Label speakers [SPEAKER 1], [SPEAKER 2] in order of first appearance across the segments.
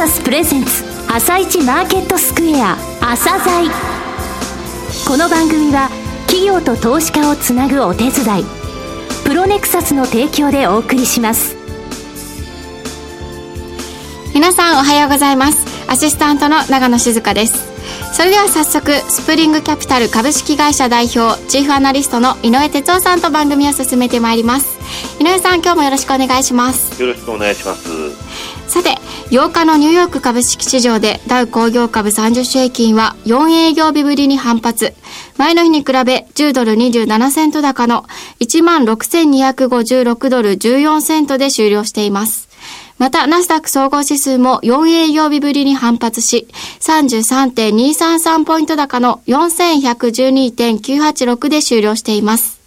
[SPEAKER 1] サスプレゼンツ朝一マーケットスクエア朝鮮。この番組は企業と投資家をつなぐお手伝いプロネクサスの提供でお送りします。
[SPEAKER 2] 皆さんおはようございます。アシスタントの長野静香です。それでは早速スプリングキャピタル株式会社代表チーフアナリストの井上哲夫さんと番組を進めてまいります。井上さん今日もよろしくお願いします。
[SPEAKER 3] よろしくお願いします。
[SPEAKER 2] さて8日のニューヨーク株式市場でダウ工業株30種平均は4営業日ぶりに反発前の日に比べ10ドル27セント高の16,256ドル14セントで終了していますまた、ナスダック総合指数も4営業日ぶりに反発し、33.233ポイント高の4112.986で終了しています。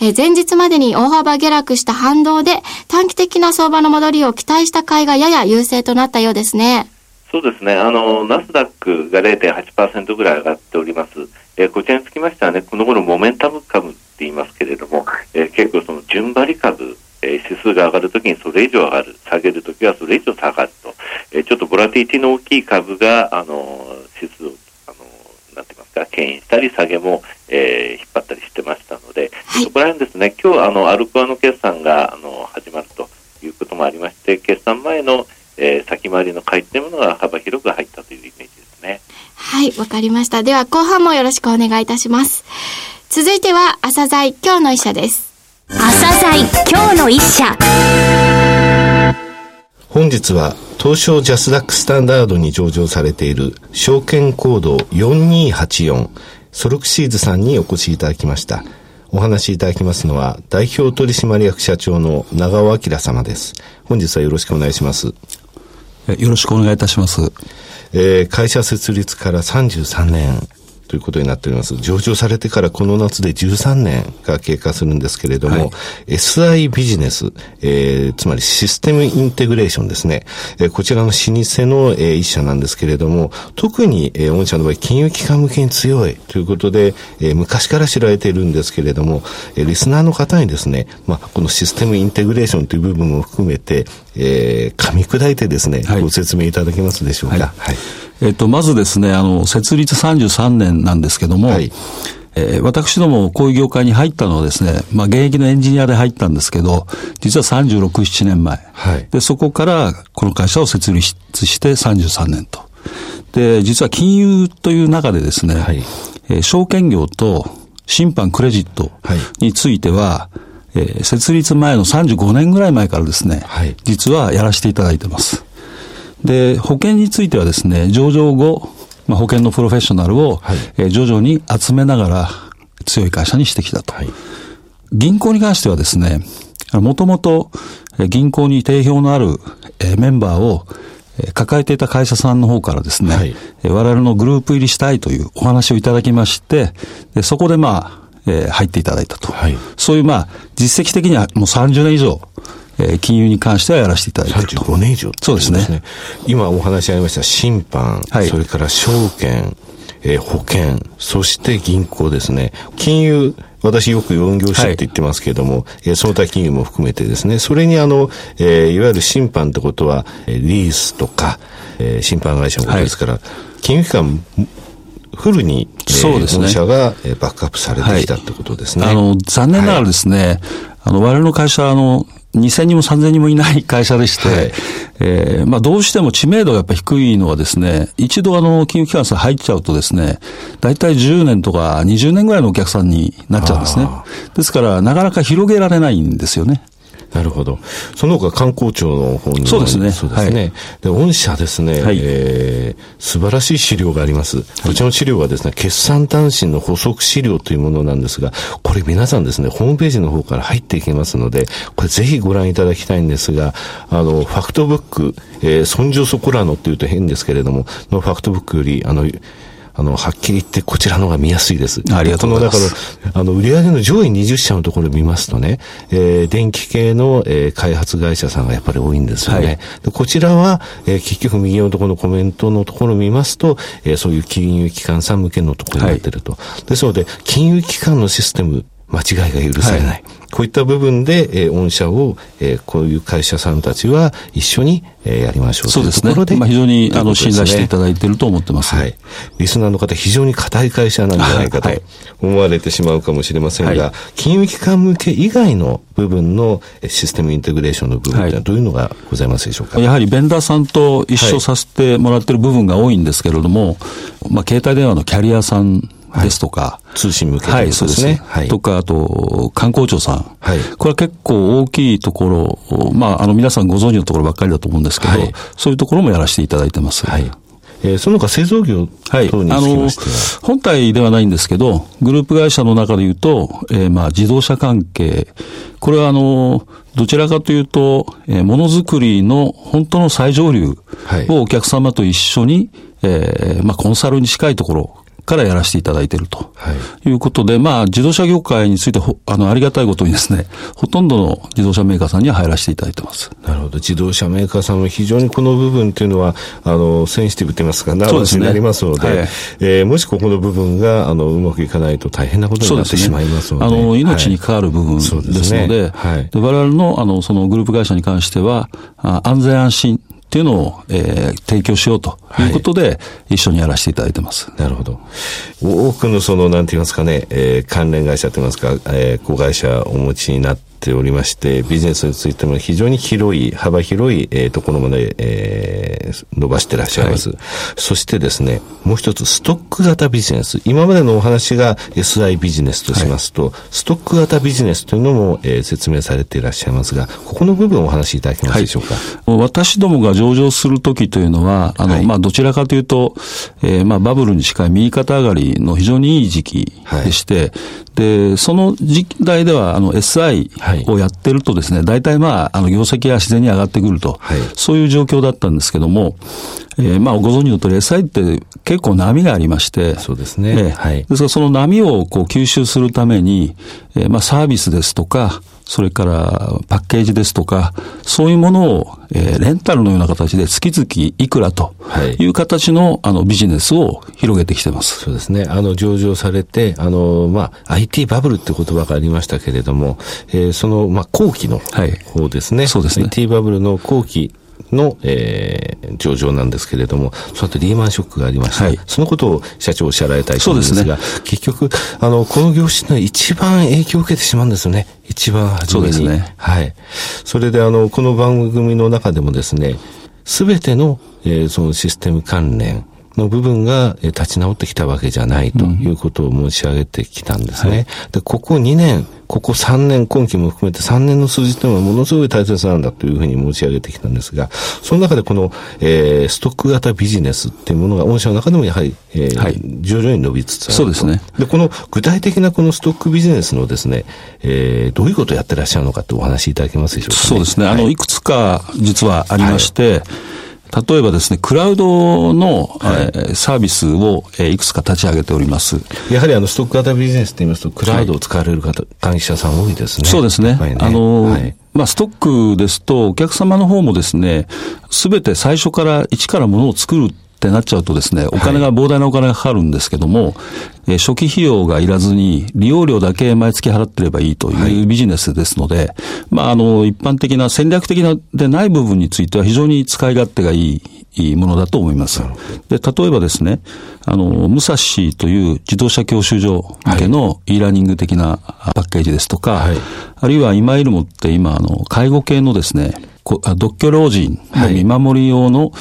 [SPEAKER 2] え前日までに大幅下落した反動で短期的な相場の戻りを期待した買いがやや優勢となったようですね。
[SPEAKER 3] そうですね。あの、ナスダックが0.8%ぐらい上がっております。えー、こちらにつきましてはね、この頃モメンタム株って言いますけれども、えー、結構その順張り株えー、指数が上がるときにそれ以上上がる、下げるときはそれ以上下がると、えー、ちょっとボラティティの大きい株が、あの指数を、あのなんて言いますか、牽引したり、下げも、えー、引っ張ったりしてましたので、はい、そこら辺ですね、今日あのアルコアの決算があの始まるということもありまして、決算前の、えー、先回りの買いというものが幅広く入ったというイメージですね。
[SPEAKER 2] はい、わかりました。では後半もよろしくお願いいたします。続いては朝鮮今日の医者です。
[SPEAKER 1] 朝鮮今日の一社
[SPEAKER 4] 本日は東証ジャスダックスタンダードに上場されている証券コード4284ソルクシーズさんにお越しいただきましたお話しいただきますのは代表取締役社長の長尾明様です。本日はよろしくお願いします。よ
[SPEAKER 5] ろしくお願いいたします。
[SPEAKER 4] えー、会社設立から33年、ということになっております。上場されてからこの夏で13年が経過するんですけれども、はい、SI ビジネス、えー、つまりシステムインテグレーションですね。えー、こちらの老舗の、えー、一社なんですけれども、特に、えー、御社の場合、金融機関向けに強いということで、えー、昔から知られているんですけれども、えー、リスナーの方にですね、まあ、このシステムインテグレーションという部分も含めて、えー、噛み砕いてですね、はい、ご説明いただけますでしょうか？はい、はい
[SPEAKER 5] えっと、まずですね、あの、設立33年なんですけども、はい、えー、私どもこういう業界に入ったのはですね、まあ現役のエンジニアで入ったんですけど、実は36、7年前。はい、で、そこからこの会社を設立して33年と。で、実は金融という中でですね、はい、えー、証券業と審判クレジットについては、はい、えー、設立前の35年ぐらい前からですね、はい、実はやらせていただいてます。で、保険についてはですね、上場後、まあ、保険のプロフェッショナルを、はい、えー、徐々に集めながら強い会社にしてきたと。はい、銀行に関してはですね、もともと銀行に定評のあるメンバーを抱えていた会社さんの方からですね、はい、我々のグループ入りしたいというお話をいただきまして、そこでまあ、えー、入っていただいたと。はい、そういうまあ、実績的にはもう30年以上、えー、金融に関してはやらせていただいていると。
[SPEAKER 4] 35年以上、
[SPEAKER 5] そうですね。
[SPEAKER 4] 今お話ありました審判、はい、それから証券、えー、保険、そして銀行ですね。金融、私よく4業種って言ってますけれども、はい、その他金融も含めてですね、それにあの、えー、いわゆる審判ってことは、リースとか、えー、審判会社のことですから、はい、金融機関、フルに、そうですね。社がバックアップされてきたってことですね。
[SPEAKER 5] はい、あの、残念ながらですね、はい、あの、我々の会社、あの、2000人も3000人もいない会社でして、はい、えー、まあどうしても知名度がやっぱ低いのはですね、一度あの、金融機関さん入っちゃうとですね、大体10年とか20年ぐらいのお客さんになっちゃうんですね。ですから、なかなか広げられないんですよね。
[SPEAKER 4] なるほど。その他観光庁の方に
[SPEAKER 5] そうですね。
[SPEAKER 4] そうですね。はい、で、御社ですね、はい、えー、素晴らしい資料があります。こちらの資料はですね、決算単身の補足資料というものなんですが、これ皆さんですね、ホームページの方から入っていけますので、これぜひご覧いただきたいんですが、あの、ファクトブック、えー、ソンジョソコラノっていうと変ですけれども、のファクトブックより、あの、あの、はっきり言ってこちらの方が見やすいです。
[SPEAKER 5] ありがとうございます。
[SPEAKER 4] この、あの、売上の上位20社のところを見ますとね、えー、電気系の、えー、開発会社さんがやっぱり多いんですよね。はい、でこちらは、えー、結局右のところのコメントのところを見ますと、えー、そういう金融機関さん向けのところになってると。はい、ですので、金融機関のシステム間違いが許されない。はい、こういった部分で、えー、御社を、えー、こういう会社さんたちは一緒に、えー、やりましょう
[SPEAKER 5] そうですね。まあ、非常に、あの、信頼していただいていると思ってます。はい。
[SPEAKER 4] リスナーの方、非常に硬い会社なんじゃないかと思われてしまうかもしれませんが、はい、金融機関向け以外の部分のシステムインテグレーションの部分というのはどういうのがございますでしょうか、
[SPEAKER 5] やはりベンダーさんと一緒させてもらっている部分が多いんですけれども、まあ、携帯電話のキャリアさんですとか、は
[SPEAKER 4] い、通信向け
[SPEAKER 5] はい、そうですね。はい、とか、あと、観光庁さん。はい。これは結構大きいところ、まあ、あの、皆さんご存知のところばっかりだと思うんですけど、はい、そういうところもやらせていただいてます。はい。
[SPEAKER 4] えー、その他製造業
[SPEAKER 5] はい。あの、本体ではないんですけど、グループ会社の中で言うと、えー、まあ、自動車関係。これはあの、どちらかというと、えー、ものづくりの本当の最上流をお客様と一緒に、えー、まあ、コンサルに近いところからやらせていただいていると。はい。いうことで、まあ、自動車業界についてあの、ありがたいことにですね、ほとんどの自動車メーカーさんには入らせていただいてます。
[SPEAKER 4] なるほど。自動車メーカーさんも非常にこの部分っていうのは、あの、センシティブといいますか、ナーバスになりますので、でねはい、えー、もしここの部分が、あの、うまくいかないと大変なことになってしまいますので。でね、あの、
[SPEAKER 5] 命に関わる部分ですので、はい、で我々の、あの、そのグループ会社に関しては、あ安全安心っていうのを、えー、提供しようということで、はい、一緒にやらせていただいてます。
[SPEAKER 4] なるほど。多くのその、なんて言いますかね、えー、関連会社と言いますか、えー、子会社お持ちになって、ておりまして、ビジネスについても非常に広い、幅広い、えー、ところまで、えー、伸ばしてらっしゃいます、はい、そしてですね、もう一つ、ストック型ビジネス。今までのお話が SI ビジネスとしますと、はい、ストック型ビジネスというのも、えー、説明されていらっしゃいますが、ここの部分をお話しいただけますでしょうか？
[SPEAKER 5] はい、私どもが上場するときというのは、あの、まあ、どちらかというと、えー、まあ、バブルに近い右肩上がりの非常にいい時期でして、で、その時代では、あの、SI をやってるとですね、大体まあ、あの、業績が自然に上がってくると、はい、そういう状況だったんですけども、えー、まあ、ご存知の通り SI って結構波がありまして、
[SPEAKER 4] そうですね。えー、
[SPEAKER 5] はい。ですからその波をこう吸収するために、えー、まあ、サービスですとか、それからパッケージですとか、そういうものを、えー、レンタルのような形で月々いくらという形の、あのビジネスを広げてきてます。
[SPEAKER 4] そうですね。あの上場されて、あの、まあ、IT バブルって言葉がありましたけれども、えー、その、まあ、後期の方ですね。はい、そうですね。IT バブルの後期の、えー、上場なんですけれども、その後リーマンショックがありました。はい、そのことを社長おっしゃられたいと思うんですが、すね、結局、あの、この業種の一番影響を受けてしまうんですよね。一番初めに。そうですね。はい。それで、あの、この番組の中でもですね、すべての、えー、そのシステム関連、の部分が立ち直ってきたわけじゃないということを申し上げてきたんですね。うんはい、で、ここ2年、ここ3年、今期も含めて3年の数字というのはものすごい大切なんだというふうに申し上げてきたんですが、その中でこの、えー、ストック型ビジネスっていうものが、御社の中でもやはり、えー、はい、徐々に伸びつつある
[SPEAKER 5] そうですね。
[SPEAKER 4] で、この具体的なこのストックビジネスのですね、えー、どういうことをやってらっしゃるのかってお話しいただけますでしょうか、ね、
[SPEAKER 5] そうですね。あの、いくつか実はありまして、はい例えばですね、クラウドの、はい、えー、サービスを、えー、いくつか立ち上げております。
[SPEAKER 4] やはりあの、ストック型ビジネスと言いますと、クラウドを使われる方、会社さん多いですね。
[SPEAKER 5] そうですね。ねあのー、はい、まあ、ストックですと、お客様の方もですね、すべて最初から一からものを作るってなっちゃうとですね、お金が、膨大なお金がかかるんですけども、えー、初期費用がいらずに、利用料だけ毎月払ってればいいというビジネスですので、はい、まあ、あの、一般的な戦略的なでない部分については非常に使い勝手がいいいいものだと思います。で、例えばですね、あの、武蔵という自動車教習所向けの e ラーニング的なパッケージですとか、はい、あるいは今いるもって今、あの、介護系のですね、独居老人の見守り用の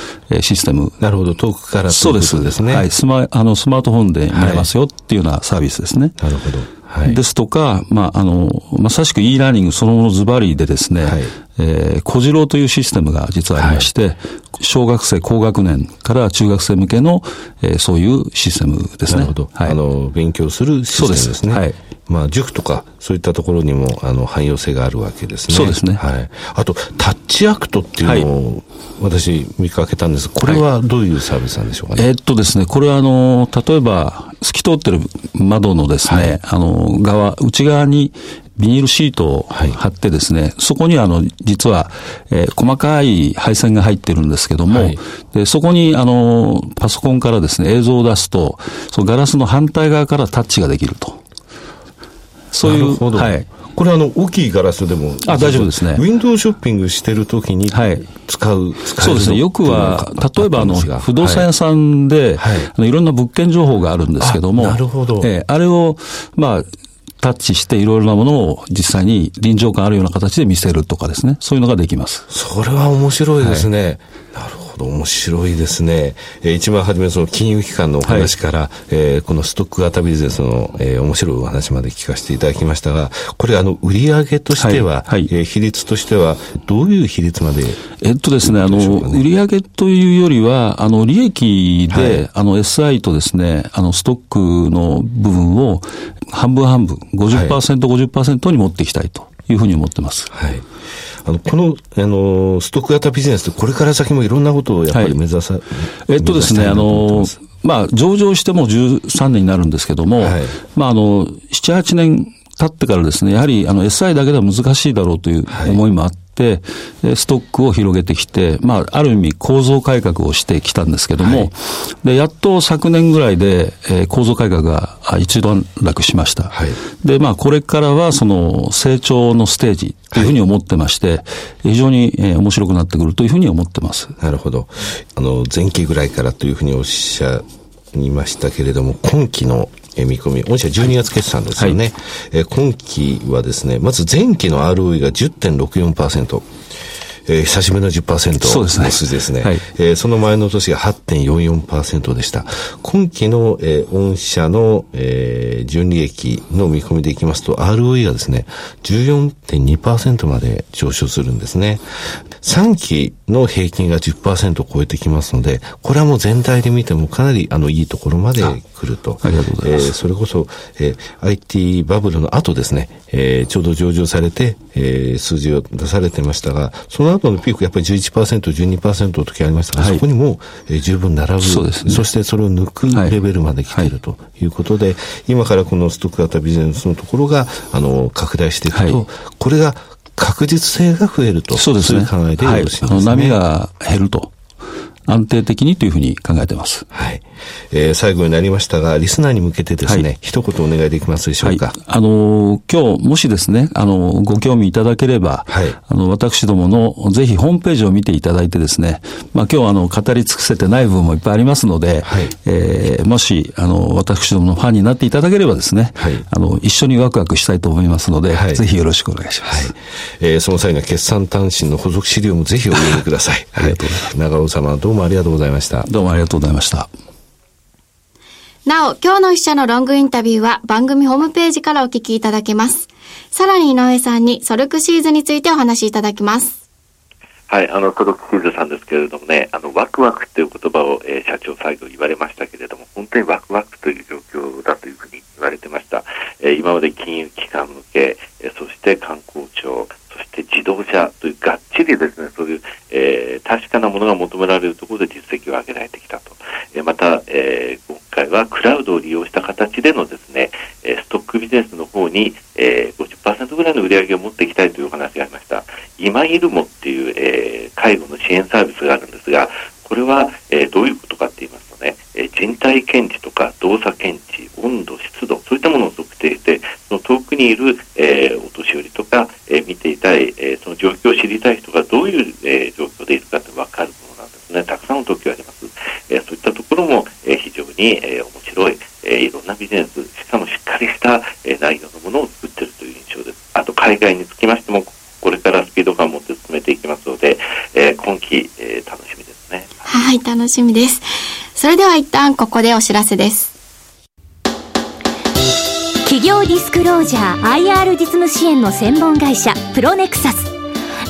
[SPEAKER 5] システム。はい、
[SPEAKER 4] なるほど、遠くから
[SPEAKER 5] そうですですね。はい、スマ、あの、スマートフォンで見れますよっていうようなサービスですね。
[SPEAKER 4] なるほど。
[SPEAKER 5] はい、ですとか、まあ、あの、まさしく e ラーニングそのものズバリでですね、はい、えー、小次郎というシステムが実はありまして、はい、小学生高学年から中学生向けの、えー、そういうシステムですね。
[SPEAKER 4] なるほど。はい、あの、勉強するシステムですね。はい。まあ、塾とか、そういったところにも、あの、汎用性があるわけですね。
[SPEAKER 5] そうですね。
[SPEAKER 4] はい。あと、タッチアクトっていうのを、私、見かけたんですこれはどういうサービスなんでしょうかね？
[SPEAKER 5] えー、っとですね、これは、あの、例えば、透き通ってる窓のですね、はい、あの、側、内側に、ビニールシートを貼ってですね、はい、そこにあの、実は、えー、細かい配線が入ってるんですけども、はい、でそこにあの、パソコンからですね、映像を出すと、そのガラスの反対側からタッチができると。そういう、はい。
[SPEAKER 4] これあの、大きいガラスでも。
[SPEAKER 5] あ、大丈夫ですね。
[SPEAKER 4] ウィンドウショッピングしてるときに使う、はい、
[SPEAKER 5] 使そうですね。よくは、例えばあの、不動産屋さんで、はい、あのいろんな物件情報があるんですけども、
[SPEAKER 4] なるほど。
[SPEAKER 5] えー、あれを、まあ、タッチしていろいろなものを実際に臨場感あるような形で見せるとかですね。そういうのができます。
[SPEAKER 4] それは面白いですね。はい、なるほど。ど、面白いですね。えー、一番初めその金融機関のお話から、はい、えー、このストック型ビジネスの、えー、面白いお話まで聞かせていただきましたが、これあの、売上としては、はい。はい、えー、比率としては、どういう比率まで
[SPEAKER 5] えっとですね、あの、売上というよりは、あの、利益で、はい、あの、SI とですね、あの、ストックの部分を半分半分、50%、はい、50%に持っていきたいというふうに思ってます。
[SPEAKER 4] はい。あの、この、あの、ストック型ビジネスってこれから先もいろんなことをやっぱり目指さ、はい、
[SPEAKER 5] えっとですね、あの、まあ、上場しても13年になるんですけども、はい、まあ、あの、7、8年経ってからですね、やはりあの SI だけでは難しいだろうという思いもあって、はい、ストックを広げてきて、まあ、ある意味構造改革をしてきたんですけども、はい、で、やっと昨年ぐらいで、えー、構造改革が一段落しました。はい、で、まあ、これからはその成長のステージというふうに思ってまして、非常に、えー、面白くなってくるというふうに思ってます。
[SPEAKER 4] なるほど。あの、前期ぐらいからというふうにおっしゃいましたけれども、今期のえ見込み、御社12月決算ですよね。はい、え今期はですね、まず前期の ROE が10.64%。えー、久しぶりの10%の数字ですね。はい、えー、その前の年が8.44%でした。今期の、えー、御社の、えー、純利益の見込みでいきますと、ROE がですね、14.2%まで上昇するんですね。3期の平均が10%を超えてきますので、これはもう全体で見てもかなりあのいいところまで来ると。
[SPEAKER 5] ありがとうございます。えー、
[SPEAKER 4] それこそ、えー、IT バブルの後ですね、えー、ちょうど上場されて、えー、数字を出されてましたが、その後のピークやっぱり11%、12%の時ありましたが、はい、そこにも、えー、十分並ぶそ、ね、そしてそれを抜くレベルまで来ているということで、はい、今からこのストック型ビジネスのところが、あの、拡大していくと、はい、これが確実性が増えると。
[SPEAKER 5] そうですね。
[SPEAKER 4] 考えでよろしいですね。はい、
[SPEAKER 5] 波が減ると。安定的にというふうに考えてます。
[SPEAKER 4] はい。えー、最後になりましたが、リスナーに向けてですね、はい、一言お願いできますでしょうか？はい、
[SPEAKER 5] あのー、今日、もしですね、あのー、ご興味いただければ、はい、あの、私どもの、ぜひホームページを見ていただいてですね、まあ今日、あの、語り尽くせてない部分もいっぱいありますので、はい、えー、もし、あの、私どものファンになっていただければですね、はい、あの、一緒にワクワクしたいと思いますので、はい、ぜひよろしくお願いします。はい。
[SPEAKER 4] えー、その際の決算単身の補足資料もぜひお読みください。ありがとうございます。長尾様、どうもありがとうございました。
[SPEAKER 5] どうもありがとうございました。
[SPEAKER 2] なお、今日の一社のロングインタビューは番組ホームページからお聞きいただけます。さらに井上さんにソルクシーズについてお話しいただきます。
[SPEAKER 3] はい、あの、ソルクシーズさんですけれどもね、あの、ワクワクっていう言葉を、えー、社長最後言われましたけれども、本当にワクワクという状況だというふうに言われてました。えー、今まで金融機関向け、えー、そして観光庁、そして自動車というがっちりですね、そういう、えー、確かなものが求められるところで実績を上げられてきたと。えー、また、えー、回はクラウドを利用した形でのですね、ストックビジネスの方に、えー、50%ぐらいの売り上げを持っていきたいというお話がありました。今イルモっていう、えー、介護の支援サービスがあるんですが、これは、えー、どういうことかって言いますとね、え人体検知とか動作検知、温度、湿度、そういったものを測定して、その遠くにいる、えお年寄りとか、え見ていたい、えーの状況を知りたい人がどういう、え状況でいるかって分かるものなんですね。たくさんの時があります。えそういったところも、え非常に、え面白い、えいろんなビジネス、しかもしっかりした、え内容のものを作っているという印象です。あと、海外につきましても、これからスピード感を持って進めていきますので、え今期、え楽しみですね。
[SPEAKER 2] はい、楽しみです。それでは一旦ここでお知らせです。
[SPEAKER 1] 企業ディスクロージャー IR 実務支援の専門会社プロネクサス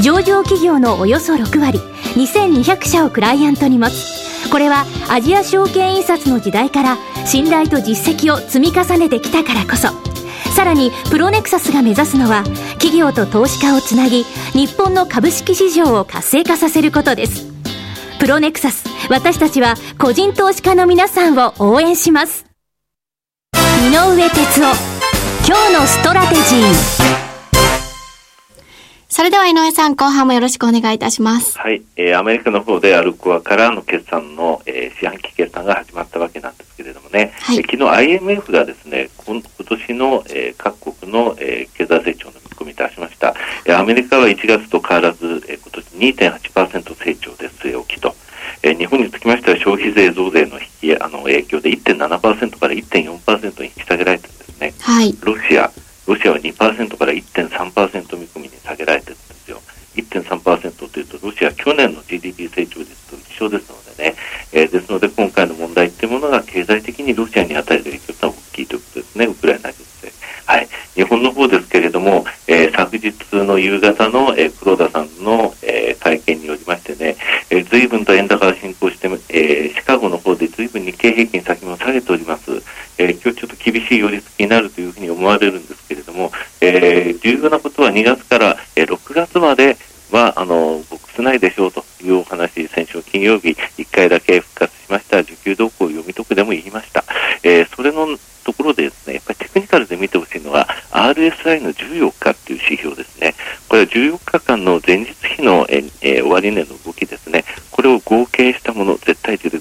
[SPEAKER 1] 上場企業のおよそ6割2200社をクライアントに持つこれはアジア証券印刷の時代から信頼と実績を積み重ねてきたからこそさらにプロネクサスが目指すのは企業と投資家をつなぎ日本の株式市場を活性化させることですプロネクサス私たちは個人投資家の皆さんを応援します井上哲夫今日のストラテジー
[SPEAKER 2] それでは井上さん、後半もよろしくお願いいたします。
[SPEAKER 3] はい。えー、アメリカの方でアルコアからの決算の、えー、四半期決算が始まったわけなんですけれどもね、はい、えー、昨日 IMF がですね、今年の、えー、各国の、えー、経済成長の見込み出しました。えー、アメリカは1月と変わらず、えー、今年2.8%成長で据え置きと。えー、日本につきましては消費税増税の引きあの影響で1.7%から1.4%に引き下げられてるんですね。
[SPEAKER 2] はい。
[SPEAKER 3] ロシア、ロシアは2%から1.3%見込みに下げられてるんですよ。1.3%というと、ロシア去年の GDP 成長率と一緒ですのでね、えー、ですので今回の問題っていうものが経済的にロシアに与える影響は大きいということですね、ウクライナ情勢。はい。日本の方ですけれども、えー、昨日の夕方の、えー、黒田さんの、えー、会見によりましてね、えー、随分と円高が進行して、えー、シカゴの方で随分日経平均先も下げております。えー、今日ちょっと厳しい寄り付きになるというふうに思われるんですけれども、えー、重要なことは2月から、6月までは、あの、ボックスないでしょうというお話、先週金曜日1回だけ復活しました、需給動向を読み解くでも言いました。えー、それのところでですね、やっぱりテクニカルで見てほしいのは、RSI の14日っていう指標ですね。これは14日間の前日比の、えー、終値の動きですね。これを合計したもの、絶対値で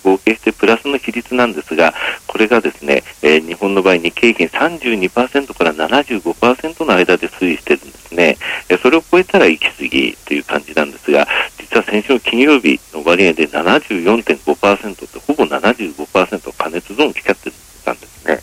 [SPEAKER 3] なんですが、これがですね、えー、日本の場合、日経平均32%から75%の間で推移しているんですね。えー、それを超えたら行き過ぎという感じなんですが、実は先週の金曜日の終値で74.5%ってほぼ75%加熱ゾーン来ちゃってたんですね。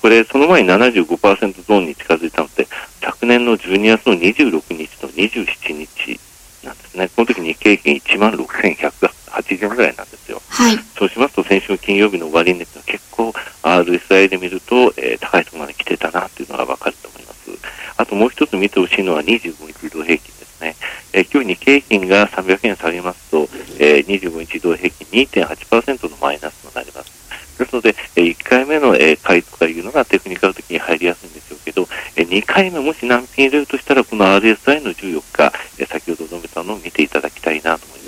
[SPEAKER 3] これ、その前に75%ゾーンに近づいたので、昨年の12月の26日と27日なんですね。この時日経平均1万6180円ぐらいなんですよ。
[SPEAKER 2] はい。
[SPEAKER 3] そうしますと、先週金曜日の終値は結構 RSI で見ると、えー、高いところまで来てたなというのがわかると思います。あともう一つ見てほしいのは25日移動平均ですね。えー、今日日経平均が300円下げますと、えー、25日移動平均2.8%のマイナスとなります。ですので、え1回目の、え回とかいうのがテクニカル的に入りやすいんでしょうけど、え2回目もし難品入れるとしたら、この RSI の14日、え先ほど述べたのを見ていただきたいなと思います。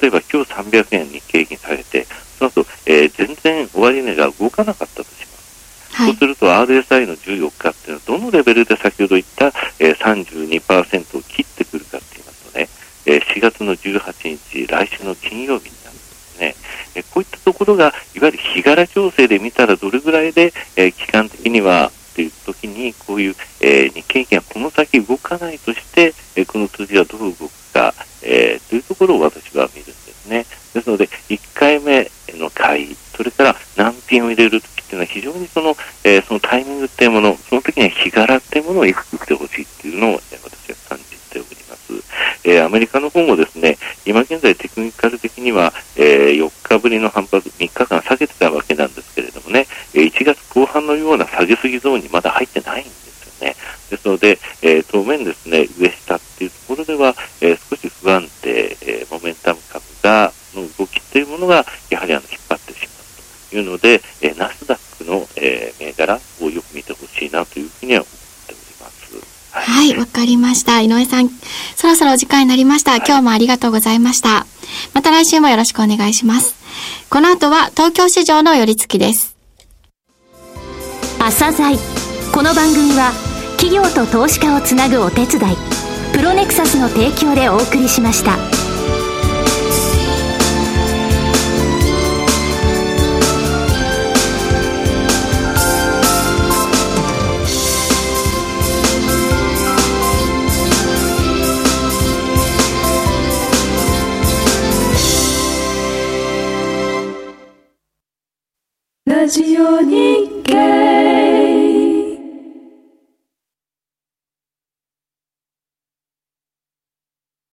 [SPEAKER 3] 例えば今日300円日経平均下げて、その後、えー、全然終値が動かなかったとします。はい、そうすると RSI の14日っていうのはどのレベルで先ほど言った、えー、32%を切ってくるかって言いますとね、えー、4月の18日、来週の金曜日になるんですね。えこういったところが、いわゆる日柄調整で見たらどれぐらいで、え期間的にはという時に、こういう、え日経平均がこの先動かないとして、えこの数字はどう動くか、えというところを私は見るんですね。ですので、1回目の買い、それから難品を入れるときっていうのは非常にその、えー、そのタイミングっていうもの、その時には日柄っていうものを意識してほしいっていうのを、え、私は感じております。えー、アメリカの方もですね、今現在テクニカル的には、え4日ぶりの反発、3日間下げてたわけなんですけれどもね、1月後半のような下げすぎゾーンにまだ入ってないんですよね。ですので、え、当面ですね、上下っていうところでは、えー、少し不安定、えー、モメンタム株が、の動きっていうものが、やはりあの引っ張ってしまうというので、えー、ナスダックの、えー、銘柄をよく見てほしいなというふうには思っております。
[SPEAKER 2] はい、わ、はい、かりました。井上さん、そろそろお時間になりました。今日もありがとうございました。また来週もよろしくお願いします。この後は東京市場の寄り付きです。
[SPEAKER 1] 朝鮮この番組は企業と投資家をつなぐお手伝いプロネクサスの提供でお送りしました。
[SPEAKER 6] ラジオ日経。